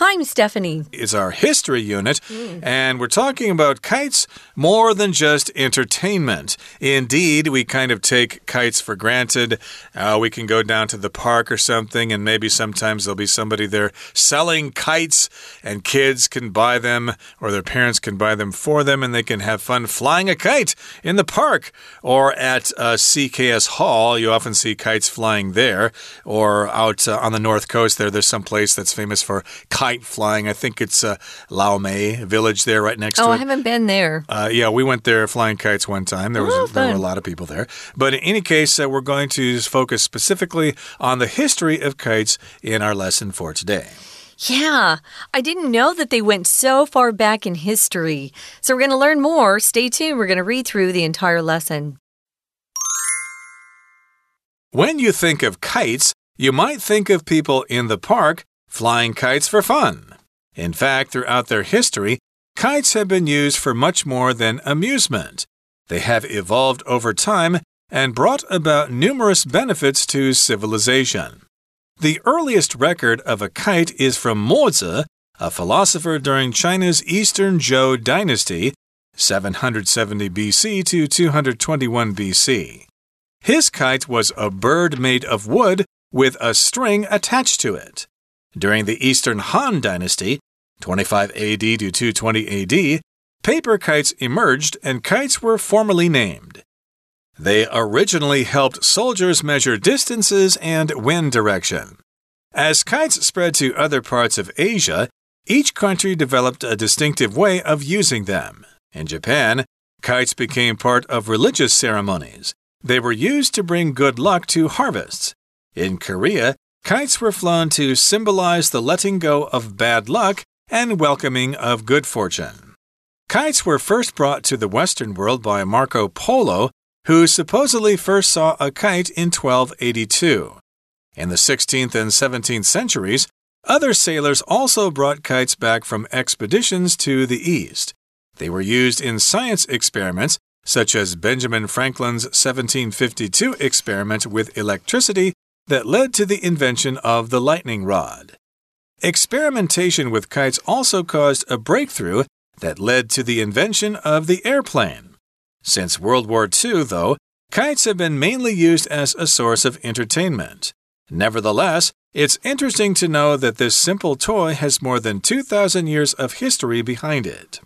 Hi, I'm Stephanie. It's our history unit, mm. and we're talking about kites more than just entertainment. Indeed, we kind of take kites for granted. Uh, we can go down to the park or something, and maybe sometimes there'll be somebody there selling kites, and kids can buy them, or their parents can buy them for them, and they can have fun flying a kite in the park or at uh, CKS Hall. You often see kites flying there, or out uh, on the north coast there. There's some place that's famous for kites kite flying. I think it's uh, Lau Mei village there right next oh, to it. I haven't been there. Uh, yeah, we went there flying kites one time. There was oh, there were a lot of people there. But in any case, uh, we're going to focus specifically on the history of kites in our lesson for today. Yeah, I didn't know that they went so far back in history. So we're going to learn more. Stay tuned. We're going to read through the entire lesson. When you think of kites, you might think of people in the park flying kites for fun. In fact, throughout their history, kites have been used for much more than amusement. They have evolved over time and brought about numerous benefits to civilization. The earliest record of a kite is from Mozi, a philosopher during China's Eastern Zhou dynasty, 770 BC to 221 BC. His kite was a bird made of wood with a string attached to it. During the Eastern Han Dynasty, 25 AD to 220 AD, paper kites emerged and kites were formally named. They originally helped soldiers measure distances and wind direction. As kites spread to other parts of Asia, each country developed a distinctive way of using them. In Japan, kites became part of religious ceremonies. They were used to bring good luck to harvests. In Korea, Kites were flown to symbolize the letting go of bad luck and welcoming of good fortune. Kites were first brought to the Western world by Marco Polo, who supposedly first saw a kite in 1282. In the 16th and 17th centuries, other sailors also brought kites back from expeditions to the east. They were used in science experiments, such as Benjamin Franklin's 1752 experiment with electricity that led to the invention of the lightning rod. Experimentation with kites also caused a breakthrough that led to the invention of the airplane. Since World War II, though, kites have been mainly used as a source of entertainment. Nevertheless, it's interesting to know that this simple toy has more than 2,000 years of history behind it.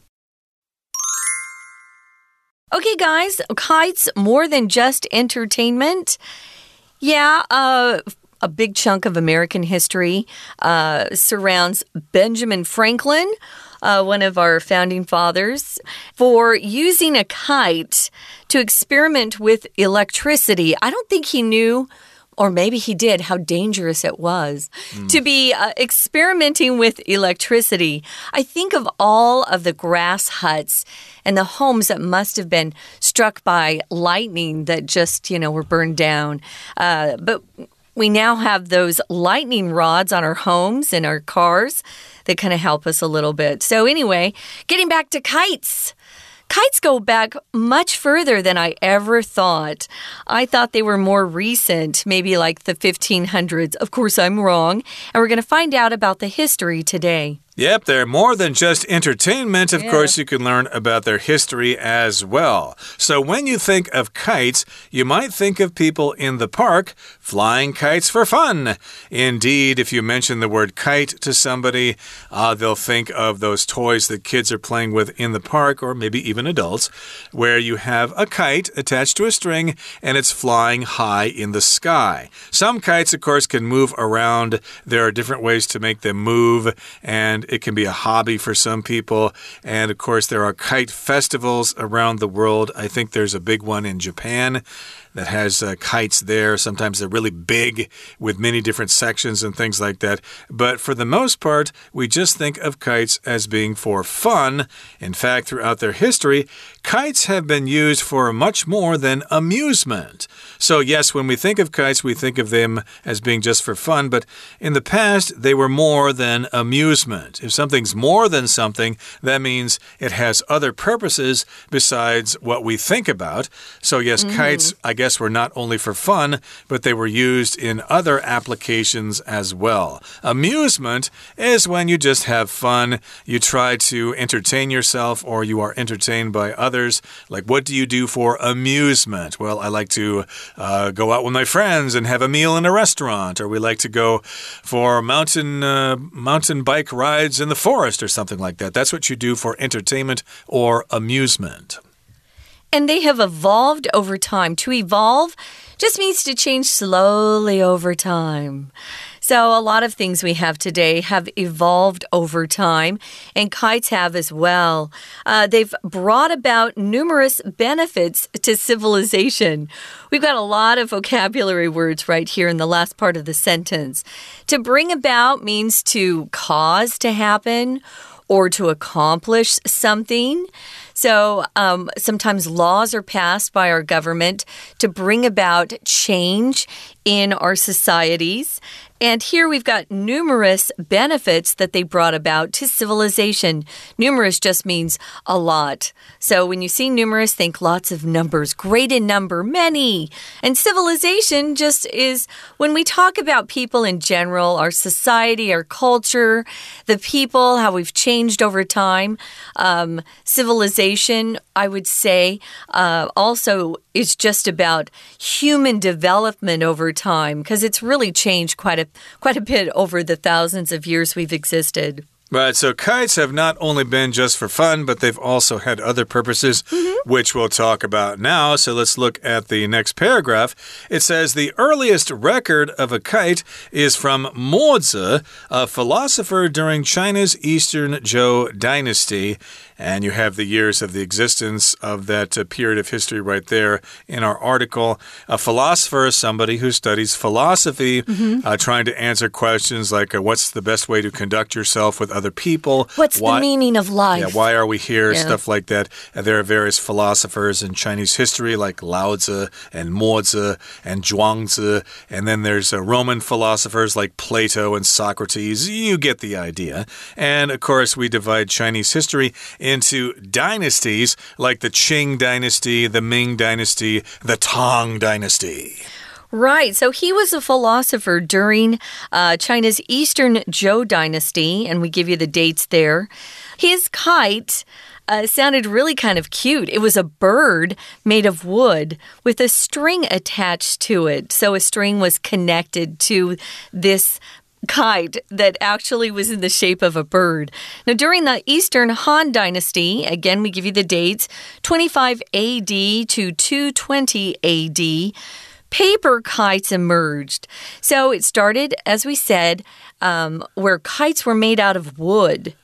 Okay, guys, kites more than just entertainment. Yeah, uh, a big chunk of American history uh, surrounds Benjamin Franklin. Uh, one of our founding fathers, for using a kite to experiment with electricity. I don't think he knew or maybe he did, how dangerous it was mm. to be uh, experimenting with electricity. I think of all of the grass huts and the homes that must have been struck by lightning that just, you know, were burned down. Uh, but we now have those lightning rods on our homes and our cars that kind of help us a little bit. So, anyway, getting back to kites. Kites go back much further than I ever thought. I thought they were more recent, maybe like the 1500s. Of course, I'm wrong. And we're going to find out about the history today. Yep, they're more than just entertainment. Of yeah. course, you can learn about their history as well. So, when you think of kites, you might think of people in the park flying kites for fun. Indeed, if you mention the word kite to somebody, uh, they'll think of those toys that kids are playing with in the park, or maybe even adults, where you have a kite attached to a string and it's flying high in the sky. Some kites, of course, can move around. There are different ways to make them move, and and it can be a hobby for some people. And of course, there are kite festivals around the world. I think there's a big one in Japan that has uh, kites there. Sometimes they're really big with many different sections and things like that. But for the most part, we just think of kites as being for fun. In fact, throughout their history, kites have been used for much more than amusement. So, yes, when we think of kites, we think of them as being just for fun, but in the past, they were more than amusement. If something's more than something, that means it has other purposes besides what we think about. So, yes, mm -hmm. kites, I guess guess, were not only for fun, but they were used in other applications as well. Amusement is when you just have fun, you try to entertain yourself, or you are entertained by others. Like, what do you do for amusement? Well, I like to uh, go out with my friends and have a meal in a restaurant, or we like to go for mountain uh, mountain bike rides in the forest or something like that. That's what you do for entertainment or amusement. And they have evolved over time. To evolve just means to change slowly over time. So, a lot of things we have today have evolved over time, and kites have as well. Uh, they've brought about numerous benefits to civilization. We've got a lot of vocabulary words right here in the last part of the sentence. To bring about means to cause to happen or to accomplish something. So um, sometimes laws are passed by our government to bring about change in our societies. And here we've got numerous benefits that they brought about to civilization. Numerous just means a lot. So when you see numerous, think lots of numbers, great in number, many. And civilization just is when we talk about people in general, our society, our culture, the people, how we've changed over time. Um, civilization, I would say, uh, also is just about human development over time because it's really changed quite a quite a bit over the thousands of years we've existed. Right, so kites have not only been just for fun, but they've also had other purposes, mm -hmm. which we'll talk about now. So let's look at the next paragraph. It says the earliest record of a kite is from Mozi, a philosopher during China's Eastern Zhou dynasty. And you have the years of the existence of that uh, period of history right there in our article. A philosopher is somebody who studies philosophy, mm -hmm. uh, trying to answer questions like uh, what's the best way to conduct yourself with other people? What's why, the meaning of life? Yeah, why are we here? Yeah. Stuff like that. And there are various philosophers in Chinese history like Lao Tzu and Mozi and Zhuangzi. And then there's uh, Roman philosophers like Plato and Socrates. You get the idea. And of course, we divide Chinese history into dynasties like the Qing dynasty, the Ming dynasty, the Tang dynasty. Right. So he was a philosopher during uh, China's Eastern Zhou dynasty, and we give you the dates there. His kite. Uh, sounded really kind of cute. It was a bird made of wood with a string attached to it. So a string was connected to this kite that actually was in the shape of a bird. Now, during the Eastern Han Dynasty, again, we give you the dates 25 AD to 220 AD. Paper kites emerged. So it started, as we said, um, where kites were made out of wood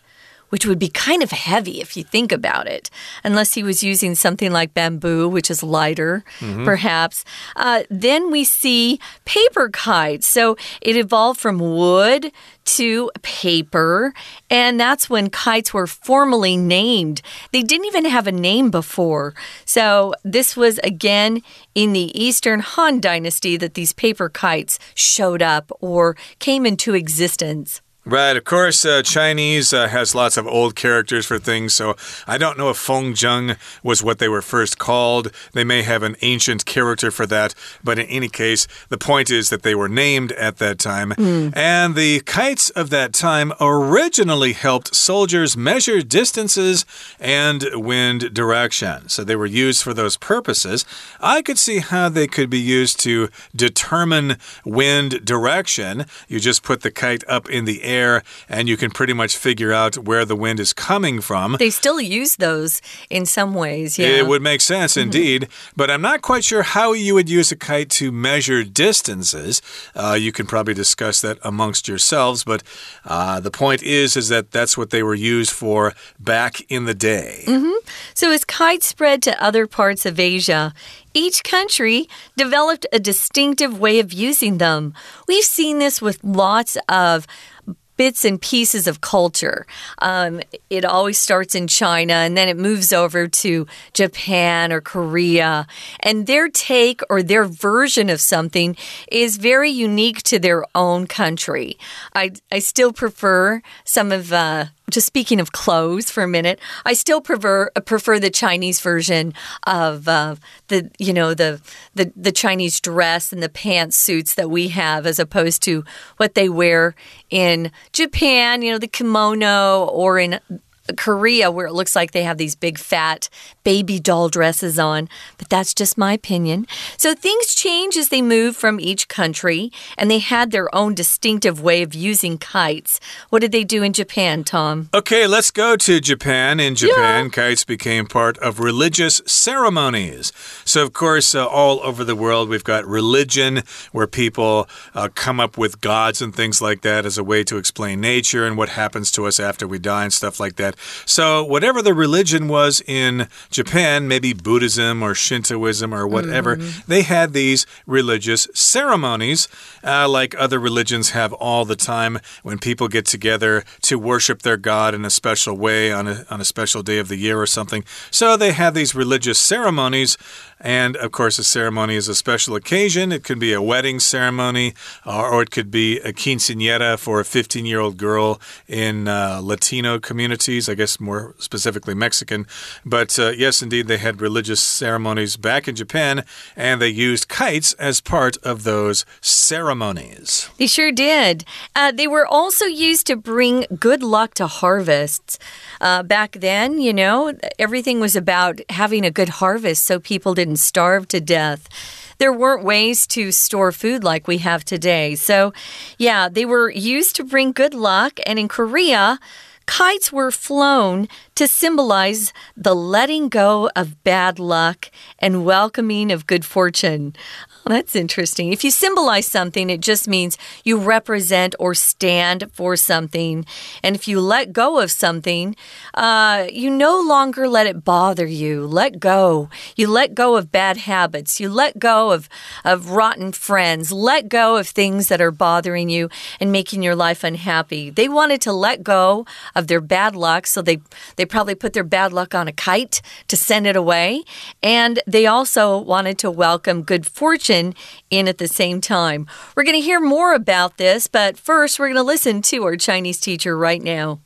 which would be kind of heavy if you think about it, unless he was using something like bamboo, which is lighter, mm -hmm. perhaps. Uh, then we see paper kites. So it evolved from wood to paper, and that's when kites were formally named. They didn't even have a name before. So this was again in the Eastern Han Dynasty that these paper kites showed up or came into existence. Right, of course, uh, Chinese uh, has lots of old characters for things, so I don't know if Fengzheng was what they were first called. They may have an ancient character for that, but in any case, the point is that they were named at that time. Mm. And the kites of that time originally helped soldiers measure distances and wind direction. So they were used for those purposes. I could see how they could be used to determine wind direction. You just put the kite up in the air air, and you can pretty much figure out where the wind is coming from. They still use those in some ways, yeah. It would make sense indeed, mm -hmm. but I'm not quite sure how you would use a kite to measure distances. Uh, you can probably discuss that amongst yourselves, but uh, the point is, is that that's what they were used for back in the day. Mm -hmm. So as kites spread to other parts of Asia, each country developed a distinctive way of using them. We've seen this with lots of bits and pieces of culture. Um, it always starts in China and then it moves over to Japan or Korea. And their take or their version of something is very unique to their own country. I, I still prefer some of uh, just speaking of clothes for a minute, I still prefer prefer the Chinese version of uh, the you know the the the Chinese dress and the pantsuits that we have, as opposed to what they wear in Japan. You know, the kimono or in Korea, where it looks like they have these big fat baby doll dresses on, but that's just my opinion. So things change as they move from each country, and they had their own distinctive way of using kites. What did they do in Japan, Tom? Okay, let's go to Japan. In Japan, yeah. kites became part of religious ceremonies. So, of course, uh, all over the world, we've got religion where people uh, come up with gods and things like that as a way to explain nature and what happens to us after we die and stuff like that. So, whatever the religion was in Japan, maybe Buddhism or Shintoism or whatever, mm -hmm. they had these religious ceremonies uh, like other religions have all the time when people get together to worship their God in a special way on a, on a special day of the year or something. So, they have these religious ceremonies and of course, a ceremony is a special occasion. It could be a wedding ceremony, uh, or it could be a quinceanera for a 15 year old girl in uh, Latino communities, I guess more specifically Mexican. But uh, yes, indeed, they had religious ceremonies back in Japan, and they used kites as part of those ceremonies. They sure did. Uh, they were also used to bring good luck to harvests. Uh, back then, you know, everything was about having a good harvest so people didn't starve to death there weren't ways to store food like we have today. So, yeah, they were used to bring good luck. And in Korea, kites were flown to symbolize the letting go of bad luck and welcoming of good fortune. That's interesting. If you symbolize something, it just means you represent or stand for something. And if you let go of something, uh, you no longer let it bother you. Let go. You let go of bad habits. You let go of, of rotten friends. Let go of things that are bothering you and making your life unhappy. They wanted to let go of their bad luck, so they, they probably put their bad luck on a kite to send it away. And they also wanted to welcome good fortune in at the same time. We're going to hear more about this, but first, we're going to listen to our Chinese teacher right now.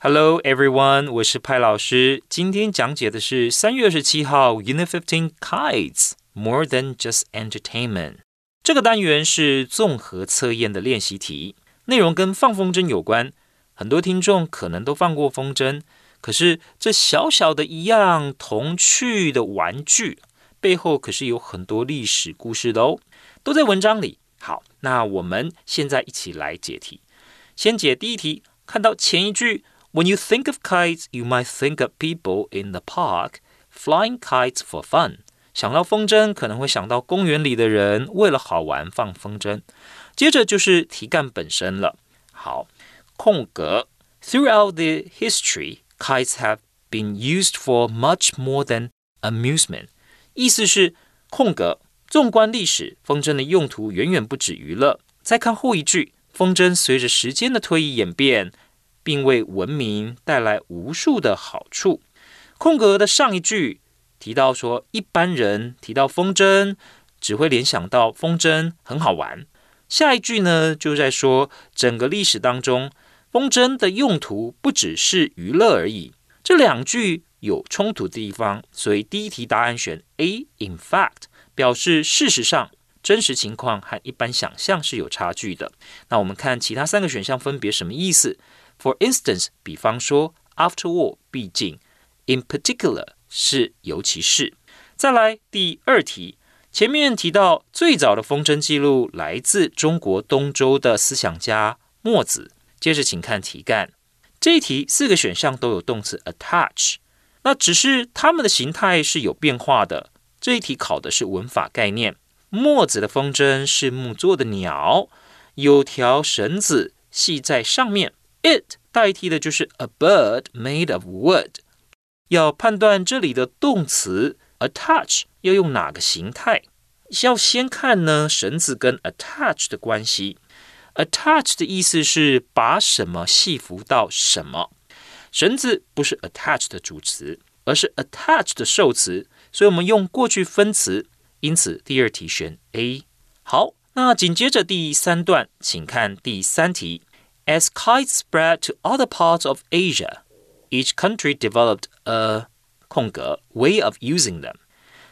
Hello everyone，我是派老师。今天讲解的是三月二十七号 Unit Fifteen Kites More Than Just Entertainment。这个单元是综合测验的练习题，内容跟放风筝有关。很多听众可能都放过风筝，可是这小小的一样童趣的玩具。 背后可是有很多历史故事的哦，都在文章里。好，那我们现在一起来解题。先解第一题，看到前一句，When you think of kites, you might think of people in the park flying kites for fun。想到风筝，可能会想到公园里的人为了好玩放风筝。接着就是题干本身了。好，空格，Throughout the history, kites have been used for much more than amusement。 意思是空格。纵观历史，风筝的用途远远不止娱乐。再看后一句，风筝随着时间的推移演变，并为文明带来无数的好处。空格的上一句提到说，一般人提到风筝，只会联想到风筝很好玩。下一句呢，就在说整个历史当中，风筝的用途不只是娱乐而已。这两句。有冲突的地方，所以第一题答案选 A。In fact，表示事实上真实情况和一般想象是有差距的。那我们看其他三个选项分别什么意思？For instance，比方说，After all，毕竟；In particular，是尤其是。再来第二题，前面提到最早的风筝记录来自中国东周的思想家墨子。接着请看题干，这一题四个选项都有动词 attach。那只是它们的形态是有变化的。这一题考的是文法概念。墨子的风筝是木做的鸟，有条绳子系在上面。It 代替的就是 a bird made of wood。要判断这里的动词 attach 要用哪个形态，要先看呢绳子跟 attach 的关系。attach 的意思是把什么系服到什么。绳子不是 attached 的主词，而是 attached 的受词，所以我们用过去分词。因此，第二题选 A。好，那紧接着第三段，请看第三题。As kites spread to other parts of Asia, each country developed a 空格 way of using them。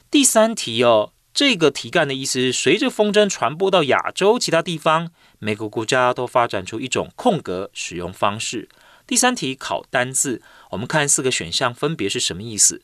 第三题哦，这个题干的意思是，随着风筝传播到亚洲其他地方，每个国家都发展出一种空格使用方式。第三题考单字，我们看四个选项分别是什么意思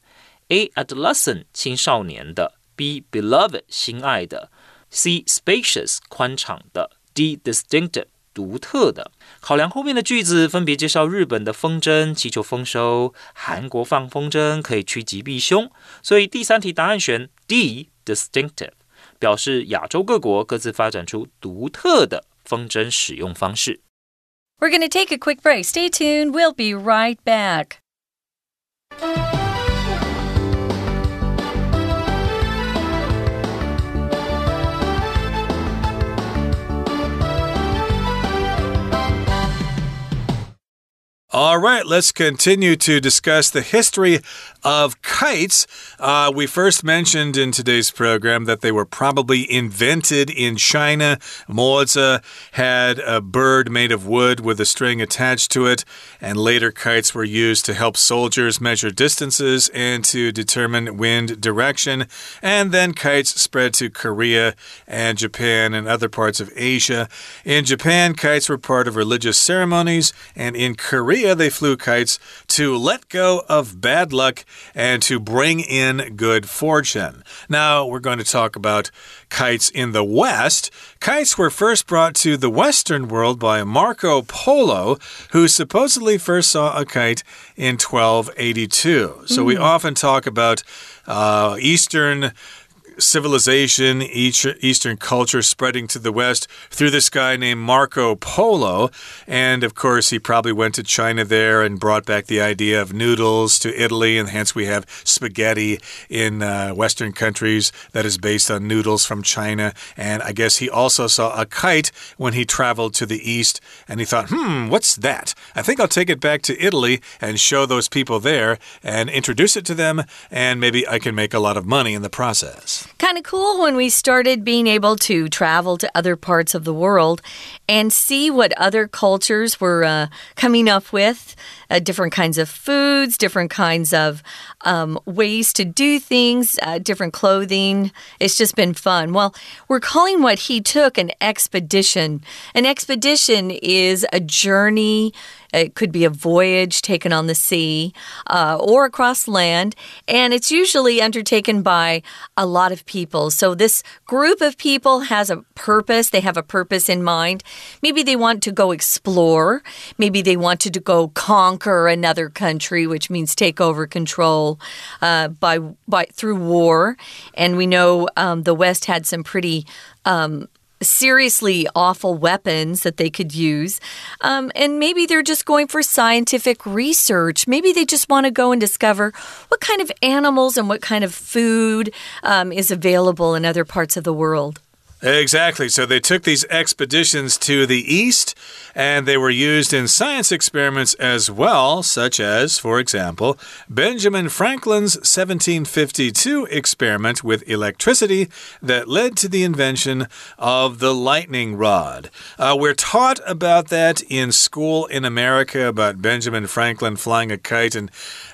？A adolescent 青少年的，B beloved 心爱的，C spacious 宽敞的，D distinctive 独特的。考量后面的句子分别介绍日本的风筝祈求丰收，韩国放风筝可以趋吉避凶，所以第三题答案选 D distinctive，表示亚洲各国各自发展出独特的风筝使用方式。We're going to take a quick break. Stay tuned. We'll be right back. All right, let's continue to discuss the history of kites. Uh, we first mentioned in today's program that they were probably invented in China. Mozi had a bird made of wood with a string attached to it, and later kites were used to help soldiers measure distances and to determine wind direction. And then kites spread to Korea and Japan and other parts of Asia. In Japan, kites were part of religious ceremonies, and in Korea, they flew kites to let go of bad luck and to bring in good fortune. Now, we're going to talk about kites in the West. Kites were first brought to the Western world by Marco Polo, who supposedly first saw a kite in 1282. So, mm. we often talk about uh, Eastern civilization, each Eastern culture spreading to the West through this guy named Marco Polo. And of course, he probably went to China there and brought back the idea of noodles to Italy. And hence, we have spaghetti in uh, Western countries that is based on noodles from China. And I guess he also saw a kite when he traveled to the East. And he thought, hmm, what's that? I think I'll take it back to Italy and show those people there and introduce it to them. And maybe I can make a lot of money in the process. Kind of cool when we started being able to travel to other parts of the world and see what other cultures were uh, coming up with uh, different kinds of foods, different kinds of um, ways to do things, uh, different clothing. It's just been fun. Well, we're calling what he took an expedition. An expedition is a journey. It could be a voyage taken on the sea uh, or across land, and it's usually undertaken by a lot of people. So, this group of people has a purpose, they have a purpose in mind. Maybe they want to go explore, maybe they wanted to go conquer another country, which means take over control uh, by, by through war. And we know um, the West had some pretty um, seriously awful weapons that they could use. Um, and maybe they're just going for scientific research. Maybe they just want to go and discover what kind of animals and what kind of food um, is available in other parts of the world. Exactly. So they took these expeditions to the east and they were used in science experiments as well, such as, for example, Benjamin Franklin's 1752 experiment with electricity that led to the invention of the lightning rod. Uh, we're taught about that in school in America about Benjamin Franklin flying a kite and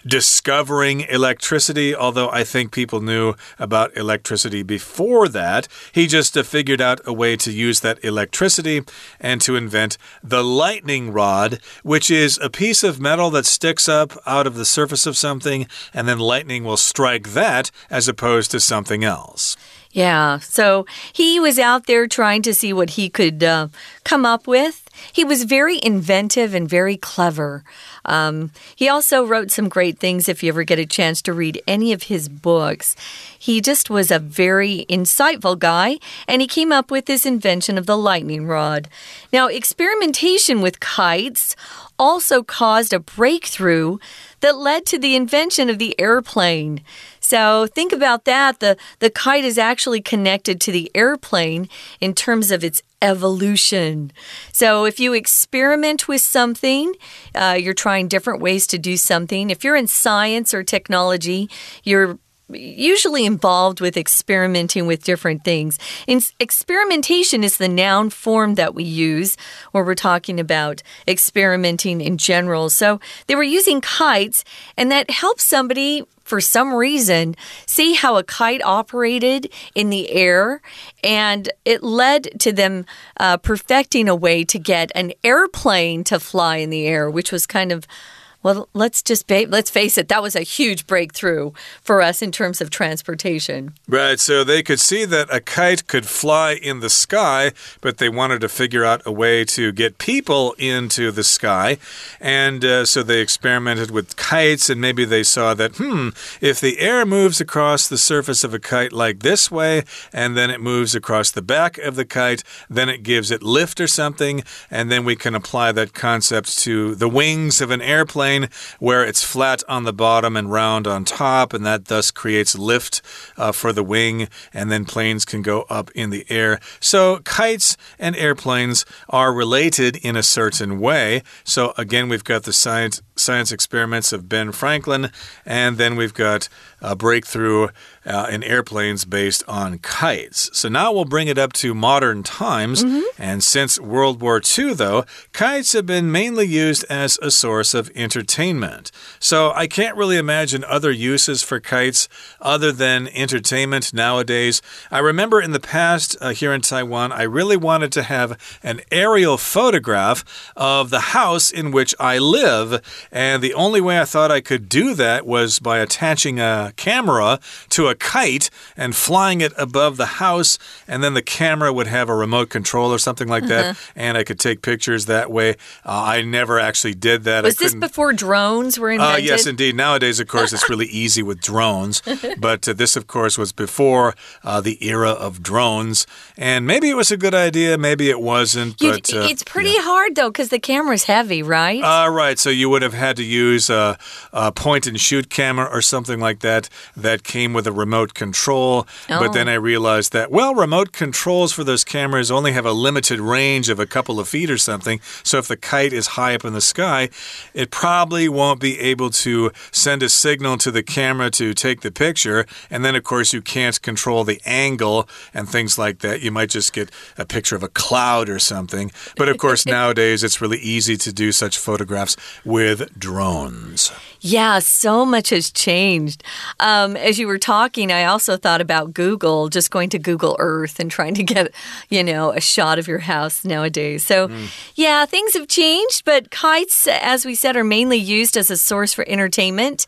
discovering electricity, although I think people knew about electricity before that. He just figured out a way to use that electricity and to invent the lightning rod, which is a piece of metal that sticks up out of the surface of something, and then lightning will strike that as opposed to something else. Yeah, so he was out there trying to see what he could uh, come up with. He was very inventive and very clever. Um, he also wrote some great things if you ever get a chance to read any of his books. He just was a very insightful guy, and he came up with this invention of the lightning rod. Now, experimentation with kites also caused a breakthrough that led to the invention of the airplane. So think about that. The, the kite is actually connected to the airplane in terms of its evolution. So if you experiment with something, uh, you're trying different ways to do something. If you're in science or technology, you're usually involved with experimenting with different things. And experimentation is the noun form that we use where we're talking about experimenting in general. So they were using kites, and that helps somebody for some reason, see how a kite operated in the air, and it led to them uh, perfecting a way to get an airplane to fly in the air, which was kind of well, let's just let's face it, that was a huge breakthrough for us in terms of transportation. Right, so they could see that a kite could fly in the sky, but they wanted to figure out a way to get people into the sky. And uh, so they experimented with kites, and maybe they saw that, hmm, if the air moves across the surface of a kite like this way, and then it moves across the back of the kite, then it gives it lift or something, and then we can apply that concept to the wings of an airplane where it's flat on the bottom and round on top, and that thus creates lift uh, for the wing, and then planes can go up in the air. So, kites and airplanes are related in a certain way. So, again, we've got the science, science experiments of Ben Franklin, and then we've got a breakthrough uh, in airplanes based on kites. So now we'll bring it up to modern times. Mm -hmm. And since World War II, though, kites have been mainly used as a source of entertainment. So I can't really imagine other uses for kites other than entertainment nowadays. I remember in the past uh, here in Taiwan, I really wanted to have an aerial photograph of the house in which I live. And the only way I thought I could do that was by attaching a camera to a kite and flying it above the house, and then the camera would have a remote control or something like uh that, uh-huh. and I could take pictures that way. Uh, I never actually did that. Was this before drones were invented? Uh, yes, indeed. Nowadays, of course, it's really easy with drones, but uh, this, of course, was before uh, the era of drones, and maybe it was a good idea, maybe it wasn't. You, but uh, it's pretty yeah. hard though because the camera's heavy, right? Uh, right. So you would have had to use a, a point and shoot camera or something like that that came with a remote control. Oh. But then oh. I realized that, well, remote controls for those cameras only have a limited range of a couple of feet or something. So if the kite is high up in the sky, it probably won't be able to send a signal to the camera to take the picture. And then, of course, you can't control the angle and things like that. You might just get a picture of a cloud or something. But of course, nowadays it's really easy to do such photographs with drones. Yeah, so much has changed. Um, as you were talking, I also thought about Google, just going to Google Earth and trying to get, you know, a shot of your house nowadays. So, mm. yeah, things have changed, but kites, as we said, are mainly used as a source for entertainment.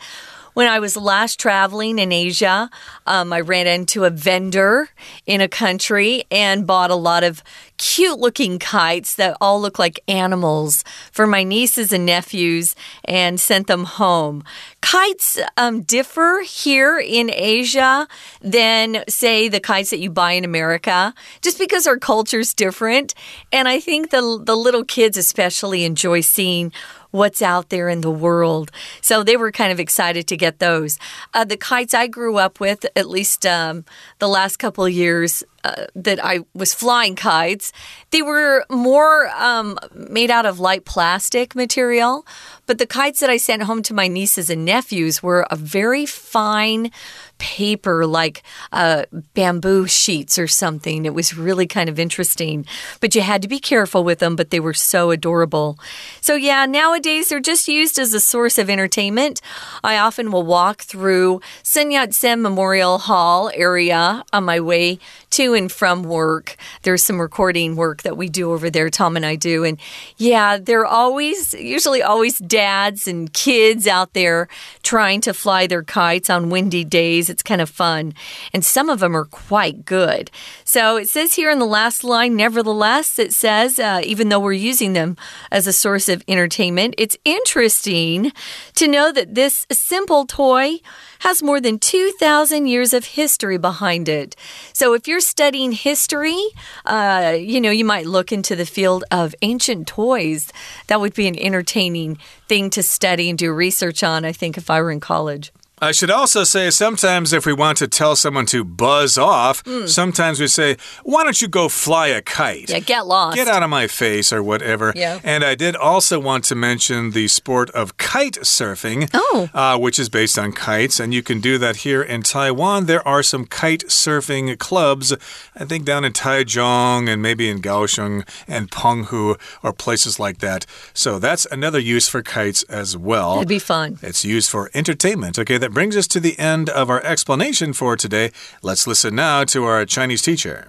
When I was last traveling in Asia, um, I ran into a vendor in a country and bought a lot of cute looking kites that all look like animals for my nieces and nephews and sent them home. Kites um, differ here in Asia than, say, the kites that you buy in America, just because our culture's different. And I think the, the little kids especially enjoy seeing what's out there in the world. So they were kind of excited to get those. Uh, the kites I grew up with, at least um, the last couple years, uh, that I was flying kites, they were more um, made out of light plastic material. But the kites that I sent home to my nieces and nephews were a very fine paper, like uh, bamboo sheets or something. It was really kind of interesting. But you had to be careful with them, but they were so adorable. So, yeah, nowadays they're just used as a source of entertainment. I often will walk through Sun Yat sen Memorial Hall area on my way to and from work. There's some recording work that we do over there, Tom and I do. And yeah, they're always, usually always dads and kids out there trying to fly their kites on windy days. It's kind of fun. And some of them are quite good. So it says here in the last line, nevertheless, it says, uh, even though we're using them as a source of entertainment, it's interesting to know that this simple toy has more than 2,000 years of history behind it. So if you're studying history, uh, you know, you might look into the field of ancient toys. That would be an entertaining thing to study and do research on, I think, if I were in college. I should also say sometimes if we want to tell someone to buzz off, Mm. sometimes we say, Why don't you go fly a kite? Yeah, get lost. Get out of my face or whatever. Yeah. And I did also want to mention the sport of kite surfing, Oh. uh, which is based on kites. And you can do that here in Taiwan. There are some kite surfing clubs, I think down in Taichung and maybe in Kaohsiung and Penghu or places like that. So that's another use for kites as well. It'd be fun. It's used for entertainment. Okay, that brings us to the end of our explanation for today. Let's listen now to our Chinese teacher.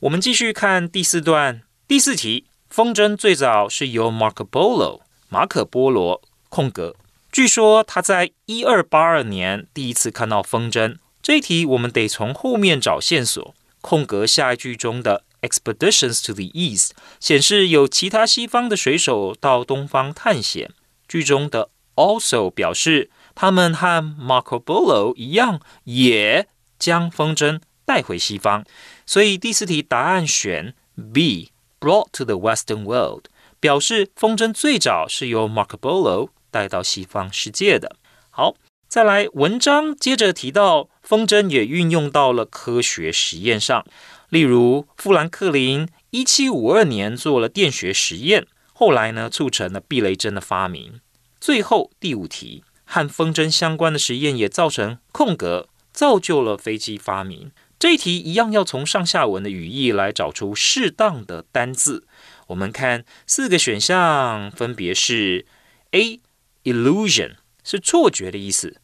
我们继续看第四段第四题。风筝最早是由 Marco Polo 马可波罗空格，据说他在一二八二年第一次看到风筝。这一题我们得从后面找线索。空格下一句中的 expeditions to the east 显示有其他西方的水手到东方探险。句中的 also 表示 他们和 Marco Polo 一样，也将风筝带回西方。所以第四题答案选 B brought to the Western world，表示风筝最早是由 Marco Polo 带到西方世界的。好，再来文章接着提到风筝也运用到了科学实验上，例如富兰克林一七五二年做了电学实验，后来呢促成了避雷针的发明。最后第五题和风筝相关的实验也造成空格，造就了飞机发明。这一题一样要从上下文的语义来找出适当的单字。我们看四个选项，分别是 A illusion 是错觉的意思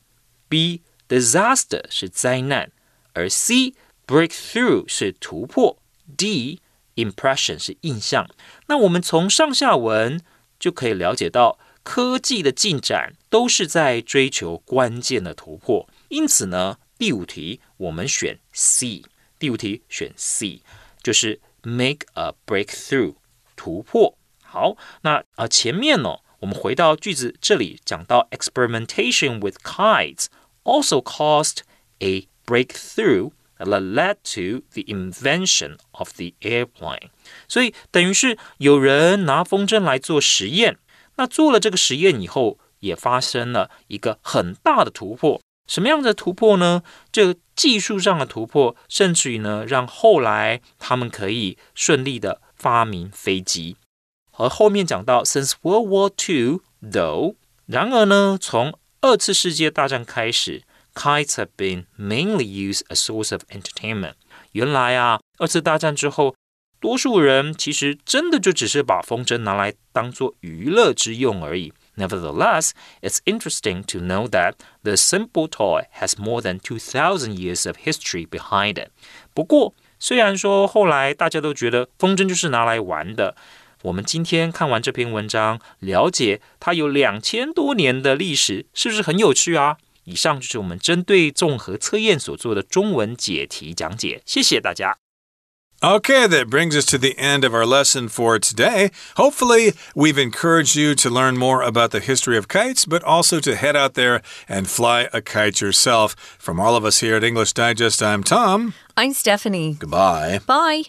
，B disaster 是灾难，而 C breakthrough 是突破，D impression 是印象。那我们从上下文就可以了解到，科技的进展都是在追求关键的突破。因此呢，第五题我们选 C。第五题选 C，就是 make a breakthrough 突破。好，那呃前面呢，我们回到句子这里讲到 experimentation with kites also caused a breakthrough that led to the invention of the airplane。所以等于是有人拿风筝来做实验，那做了这个实验以后，也发生了一个很大的突破。什么样的突破呢？这技术上的突破，甚至于呢，让后来他们可以顺利的发明飞机。而后面讲到，since World War II though，然而呢，从二次世界大战开始，kites have been mainly used as source of entertainment。原来啊，二次大战之后，多数人其实真的就只是把风筝拿来当做娱乐之用而已。Nevertheless, it's interesting to know that the simple toy has more than 2,000 years of history behind it. 不过，虽然说后来大家都觉得风筝就是拿来玩的，我们今天看完这篇文章，了解它有两千多年的历史，是不是很有趣啊？以上就是我们针对综合测验所做的中文解题讲解，谢谢大家。Okay, that brings us to the end of our lesson for today. Hopefully, we've encouraged you to learn more about the history of kites, but also to head out there and fly a kite yourself. From all of us here at English Digest, I'm Tom. I'm Stephanie. Goodbye. Bye.